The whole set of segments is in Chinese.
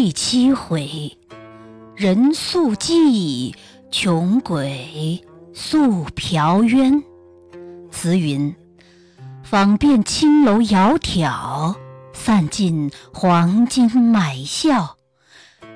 第七回，人宿妓，穷鬼宿嫖冤。词云：访遍青楼窈窕，散尽黄金买笑。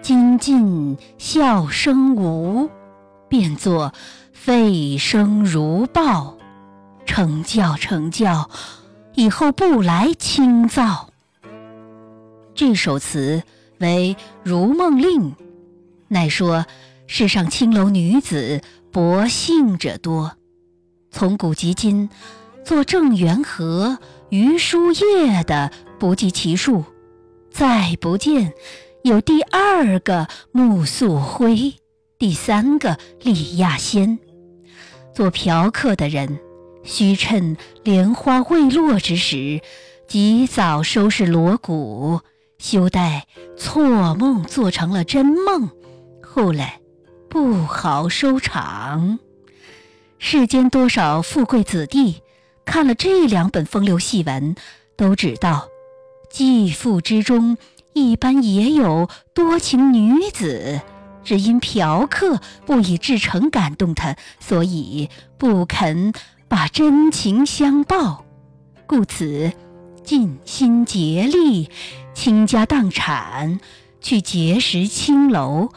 今尽笑声无，变作沸声如报。成教成教，以后不来清造。这首词为《如梦令》，乃说世上青楼女子薄幸者多。从古及今，做郑元和、余叔叶的不计其数，再不见有第二个穆素辉，第三个李亚仙。做嫖客的人。须趁莲花未落之时，及早收拾锣鼓，休待错梦做成了真梦，后来不好收场。世间多少富贵子弟，看了这两本风流戏文，都知道，继父之中一般也有多情女子，只因嫖客不以至诚感动他，所以不肯。把真情相报，故此尽心竭力，倾家荡产去结识青楼，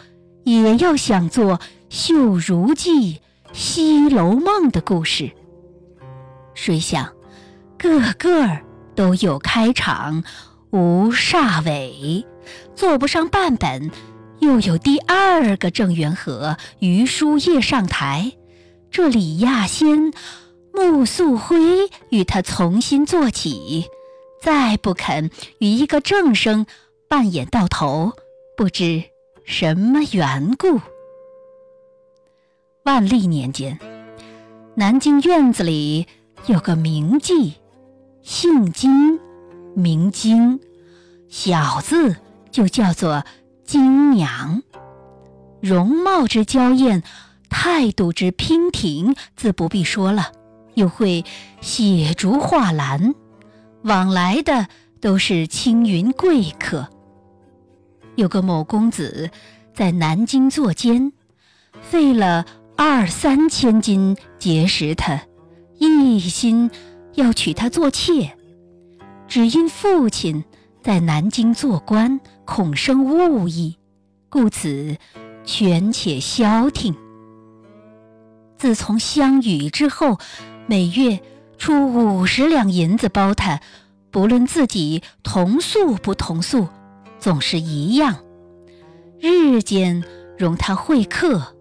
也要想做《绣如记》《西楼梦》的故事。谁想，个个都有开场，无煞尾，做不上半本，又有第二个郑元和、余叔叶上台，这李亚仙。穆素辉与他重新做起，再不肯与一个正生扮演到头，不知什么缘故。万历年间，南京院子里有个名妓，姓金，名金，小字就叫做金娘，容貌之娇艳，态度之娉婷，自不必说了。又会写竹画兰，往来的都是青云贵客。有个某公子在南京作监，费了二三千金结识他，一心要娶她做妾，只因父亲在南京做官，恐生误意，故此权且消停。自从相遇之后。每月出五十两银子包他，不论自己同宿不同宿，总是一样。日间容他会客，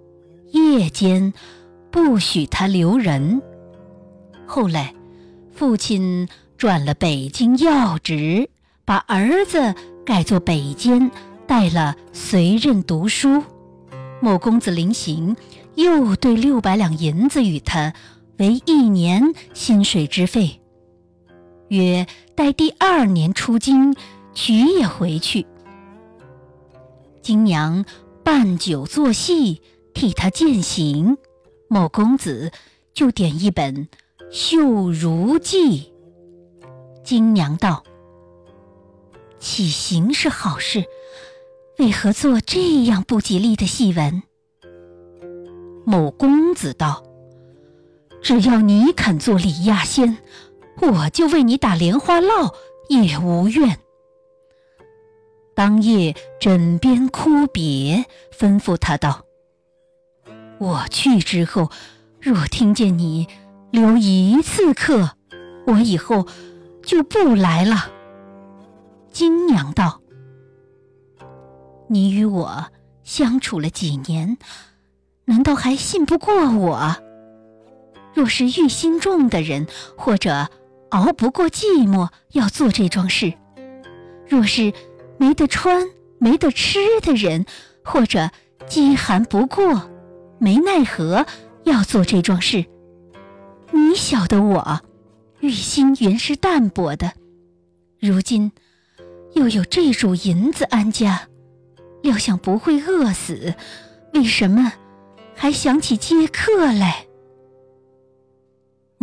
夜间不许他留人。后来，父亲转了北京要职，把儿子改做北监，带了随任读书。某公子临行，又兑六百两银子与他。为一年薪水之费，约待第二年出京，娶也回去。金娘办酒做戏，替他饯行，某公子就点一本《绣如记》。金娘道：“起行是好事，为何做这样不吉利的戏文？”某公子道。只要你肯做李亚仙，我就为你打莲花烙也无怨。当夜枕边哭别，吩咐他道：“我去之后，若听见你留一次客，我以后就不来了。”金娘道：“你与我相处了几年，难道还信不过我？”若是欲心重的人，或者熬不过寂寞要做这桩事；若是没得穿、没得吃的人，或者饥寒不过、没奈何要做这桩事，你晓得我欲心原是淡薄的，如今又有这主银子安家，料想不会饿死，为什么还想起接客来？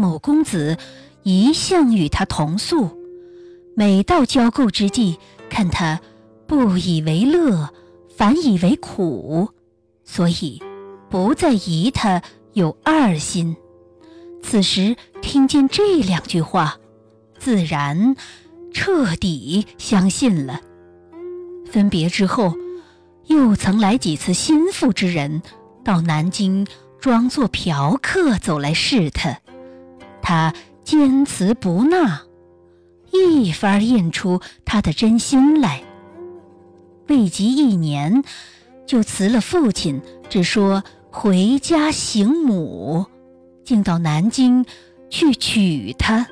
某公子一向与他同宿，每到交媾之际，看他不以为乐，反以为苦，所以不再疑他有二心。此时听见这两句话，自然彻底相信了。分别之后，又曾来几次心腹之人到南京，装作嫖客走来试他，他坚持不纳，一番验出他的真心来。未及一年，就辞了父亲，只说回家行母，竟到南京去娶她。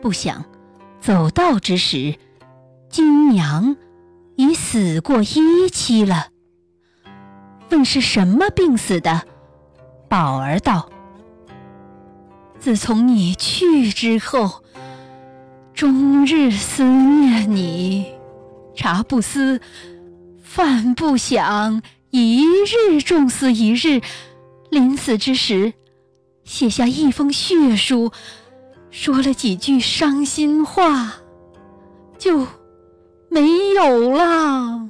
不想走到之时，金娘已死过一妻了。问是什么病死的？宝儿道：“自从你去之后，终日思念你。”茶不思，饭不想，一日重思一日。临死之时，写下一封血书，说了几句伤心话，就没有了。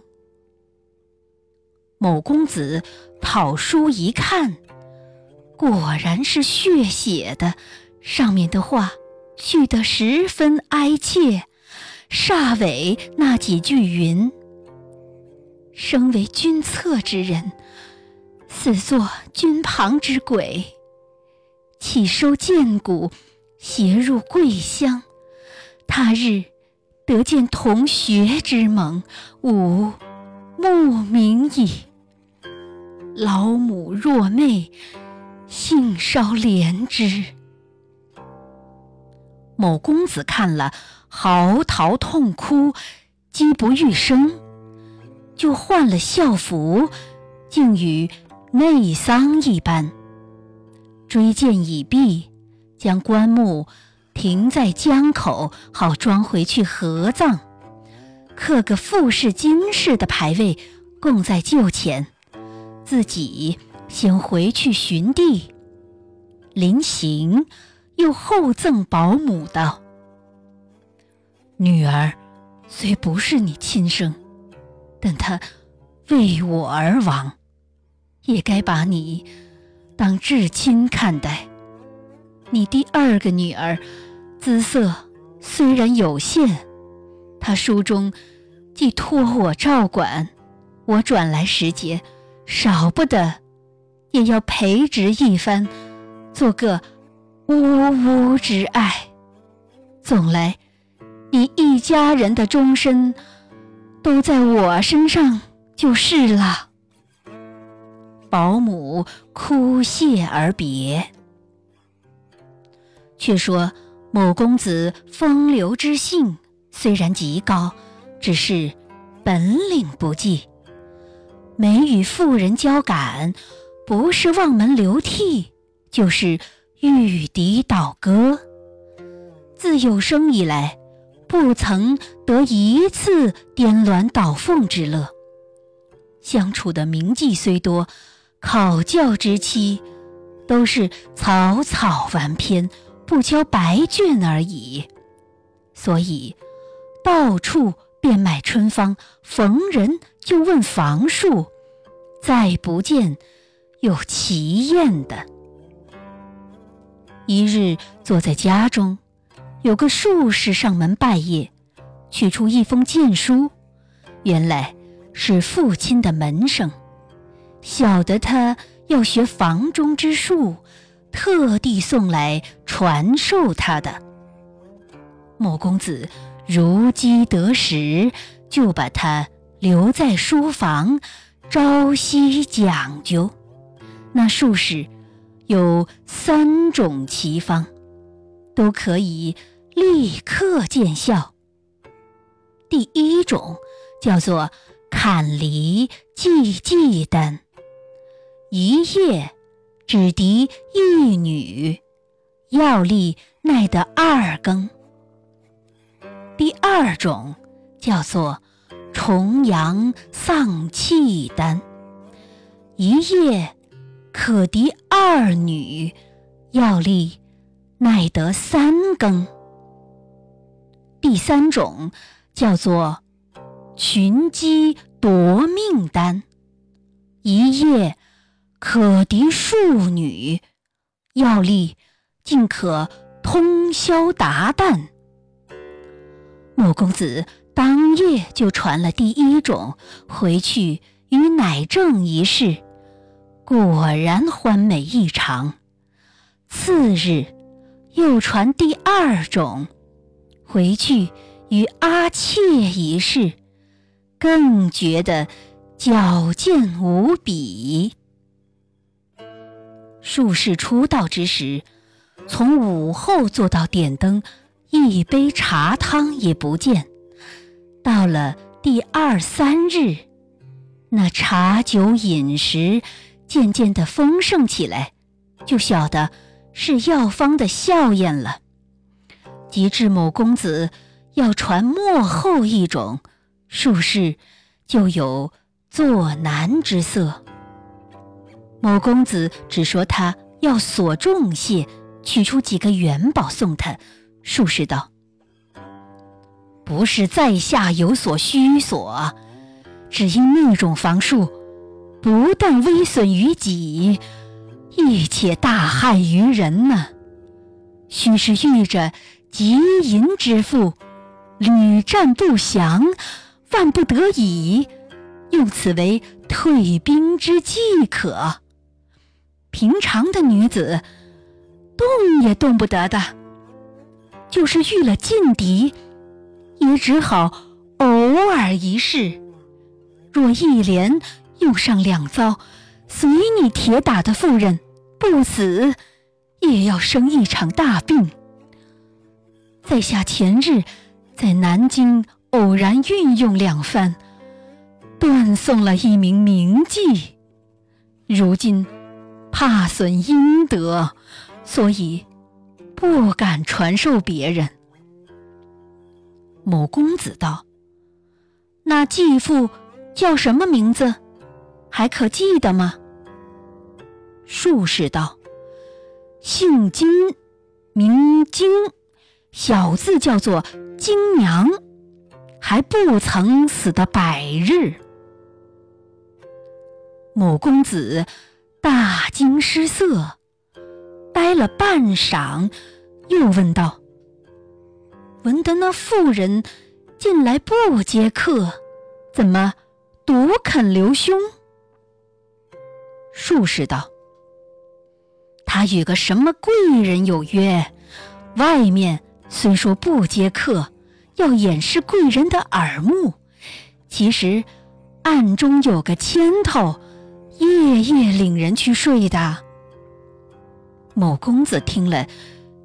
某公子讨书一看，果然是血写的，上面的话句得十分哀切。煞尾那几句云：“生为君侧之人，死作君旁之鬼。岂收剑骨，携入桂乡。他日得见同学之盟，吾慕名矣。老母若寐，幸稍怜之。”某公子看了。嚎啕痛哭，机不欲生，就换了校服，竟与内丧一般。追荐已毕，将棺木停在江口，好装回去合葬。刻个富士、金氏的牌位，供在旧前。自己先回去寻地，临行又厚赠保姆道。女儿虽不是你亲生，但她为我而亡，也该把你当至亲看待。你第二个女儿姿色虽然有限，她书中既托我照管，我转来时节少不得也要培植一番，做个呜呜之爱。总来。你一家人的终身都在我身上就是了。保姆哭谢而别。却说某公子风流之性虽然极高，只是本领不济，每与妇人交感，不是望门流涕，就是玉笛倒戈。自有生以来。不曾得一次颠鸾倒凤之乐。相处的名妓虽多，考教之期都是草草完篇，不交白卷而已。所以到处便买春芳，逢人就问房数，再不见有奇艳的。一日坐在家中。有个术士上门拜谒，取出一封荐书，原来是父亲的门生，晓得他要学房中之术，特地送来传授他的。某公子如饥得食，就把他留在书房，朝夕讲究。那术士有三种奇方，都可以。立刻见效。第一种叫做砍梨济济丹，一夜只敌一女，药力耐得二更。第二种叫做重阳丧气丹，一夜可敌二女，药力耐得三更。第三种叫做群鸡夺命丹，一夜可敌数女，药力竟可通宵达旦。穆公子当夜就传了第一种回去与乃正一试，果然欢美异常。次日又传第二种回去与阿妾一试，更觉得矫健无比。术士出道之时，从午后做到点灯。一杯茶汤也不见。到了第二三日，那茶酒饮食渐渐的丰盛起来，就晓得是药方的效验了。及至某公子要传末后一种，术士就有作难之色。某公子只说他要所重谢，取出几个元宝送他。术士道：“不是在下有所虚索，只因那种房术，不但危损于己，亦且大害于人呢。须是遇着极淫之妇，屡战不降，万不得已，用此为退兵之计可。平常的女子，动也动不得的。”就是遇了劲敌，也只好偶尔一试。若一连用上两遭，随你铁打的妇人不死，也要生一场大病。在下前日在南京偶然运用两番，断送了一名名妓。如今怕损阴德，所以。不敢传授别人。某公子道：“那继父叫什么名字？还可记得吗？”术士道：“姓金，名金，小字叫做金娘，还不曾死的百日。”某公子大惊失色。呆了半晌，又问道：“闻得那妇人近来不接客，怎么独肯留兄？”术士道：“他与个什么贵人有约，外面虽说不接客，要掩饰贵人的耳目，其实暗中有个牵头，夜夜领人去睡的。”某公子听了，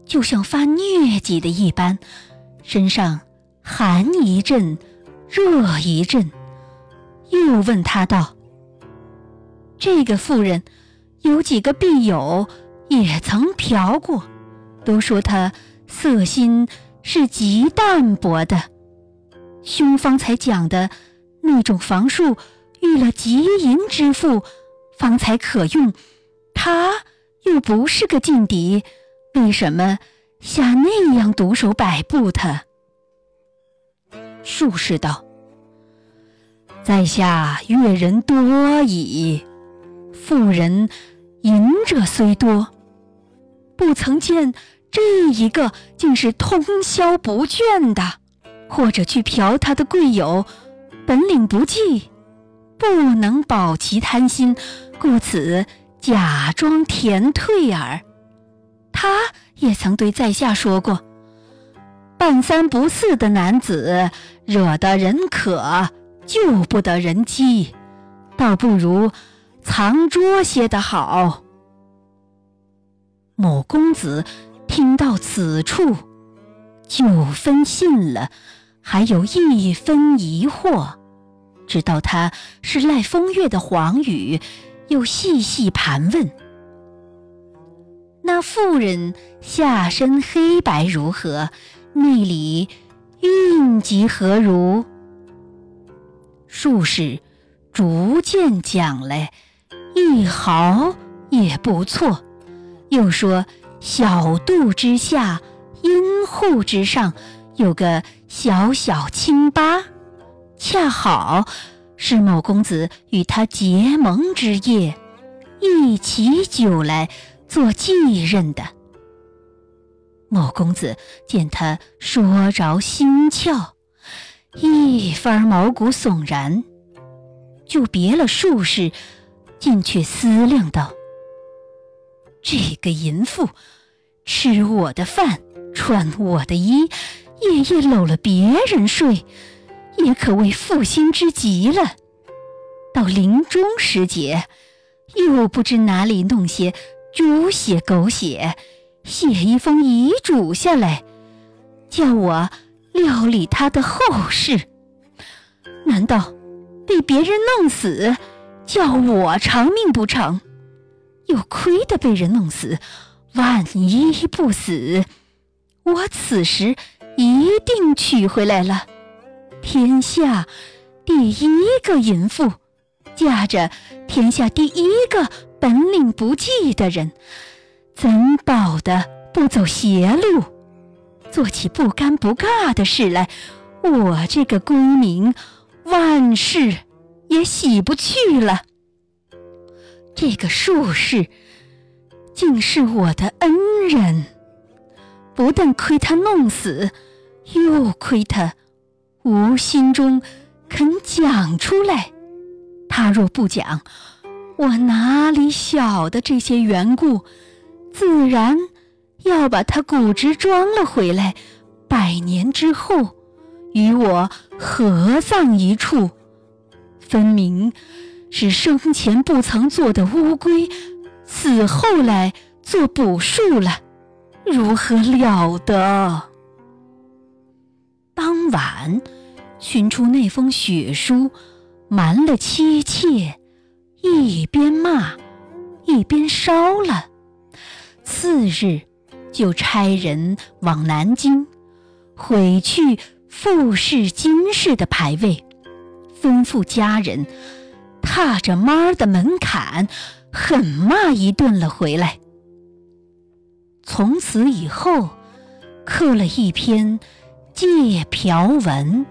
就像发疟疾的一般，身上寒一阵，热一阵。又问他道：“这个妇人有几个婢友也曾嫖过，都说她色心是极淡薄的。兄方才讲的那种房术，遇了极淫之妇，方才可用。他。”又不是个劲敌，为什么下那样毒手摆布他？术士道：“在下阅人多矣，妇人淫者虽多，不曾见这一个竟是通宵不倦的，或者去嫖他的贵友，本领不济，不能保其贪心，故此。”假装甜退耳，他也曾对在下说过：“半三不四的男子，惹得人渴，救不得人饥，倒不如藏拙些的好。”某公子听到此处，九分信了，还有一分疑惑，知道他是赖风月的黄宇。又细细盘问：“那妇人下身黑白如何？内里蕴疾何如？”术士逐渐讲来，一毫也不错。又说：“小肚之下，阴户之上，有个小小青疤，恰好是某公子与他结盟之夜，一起酒来做继任的。某公子见他说着心窍，一番毛骨悚然，就别了术士，进去思量道：“这个淫妇，吃我的饭，穿我的衣，夜夜搂了别人睡，也可谓负心之极了。到临终时节，又不知哪里弄些猪血狗血。”写一封遗嘱下来，叫我料理他的后事。难道被别人弄死，叫我偿命不成？又亏得被人弄死，万一不死，我此时一定娶回来了，天下第一个淫妇，嫁着天下第一个本领不济的人。怎保的不走邪路，做起不干不尬的事来？我这个功名，万事也洗不去了。这个术士，竟是我的恩人，不但亏他弄死，又亏他无心中肯讲出来。他若不讲，我哪里晓得这些缘故？自然要把他骨殖装了回来，百年之后与我合葬一处，分明是生前不曾做的乌龟，死后来做补术了，如何了得？当晚寻出那封血书，瞒了妻妾，一边骂一边烧了。次日，就差人往南京，毁去傅氏、金氏的牌位，吩咐家人踏着妈的门槛，狠骂一顿了回来。从此以后，刻了一篇借嫖文，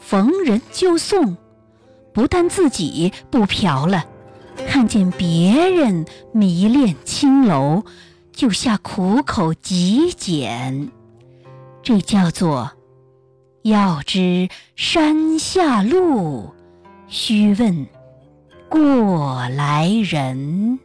逢人就送，不但自己不嫖了，看见别人迷恋青楼。就下苦口极简，这叫做“要知山下路，须问过来人”。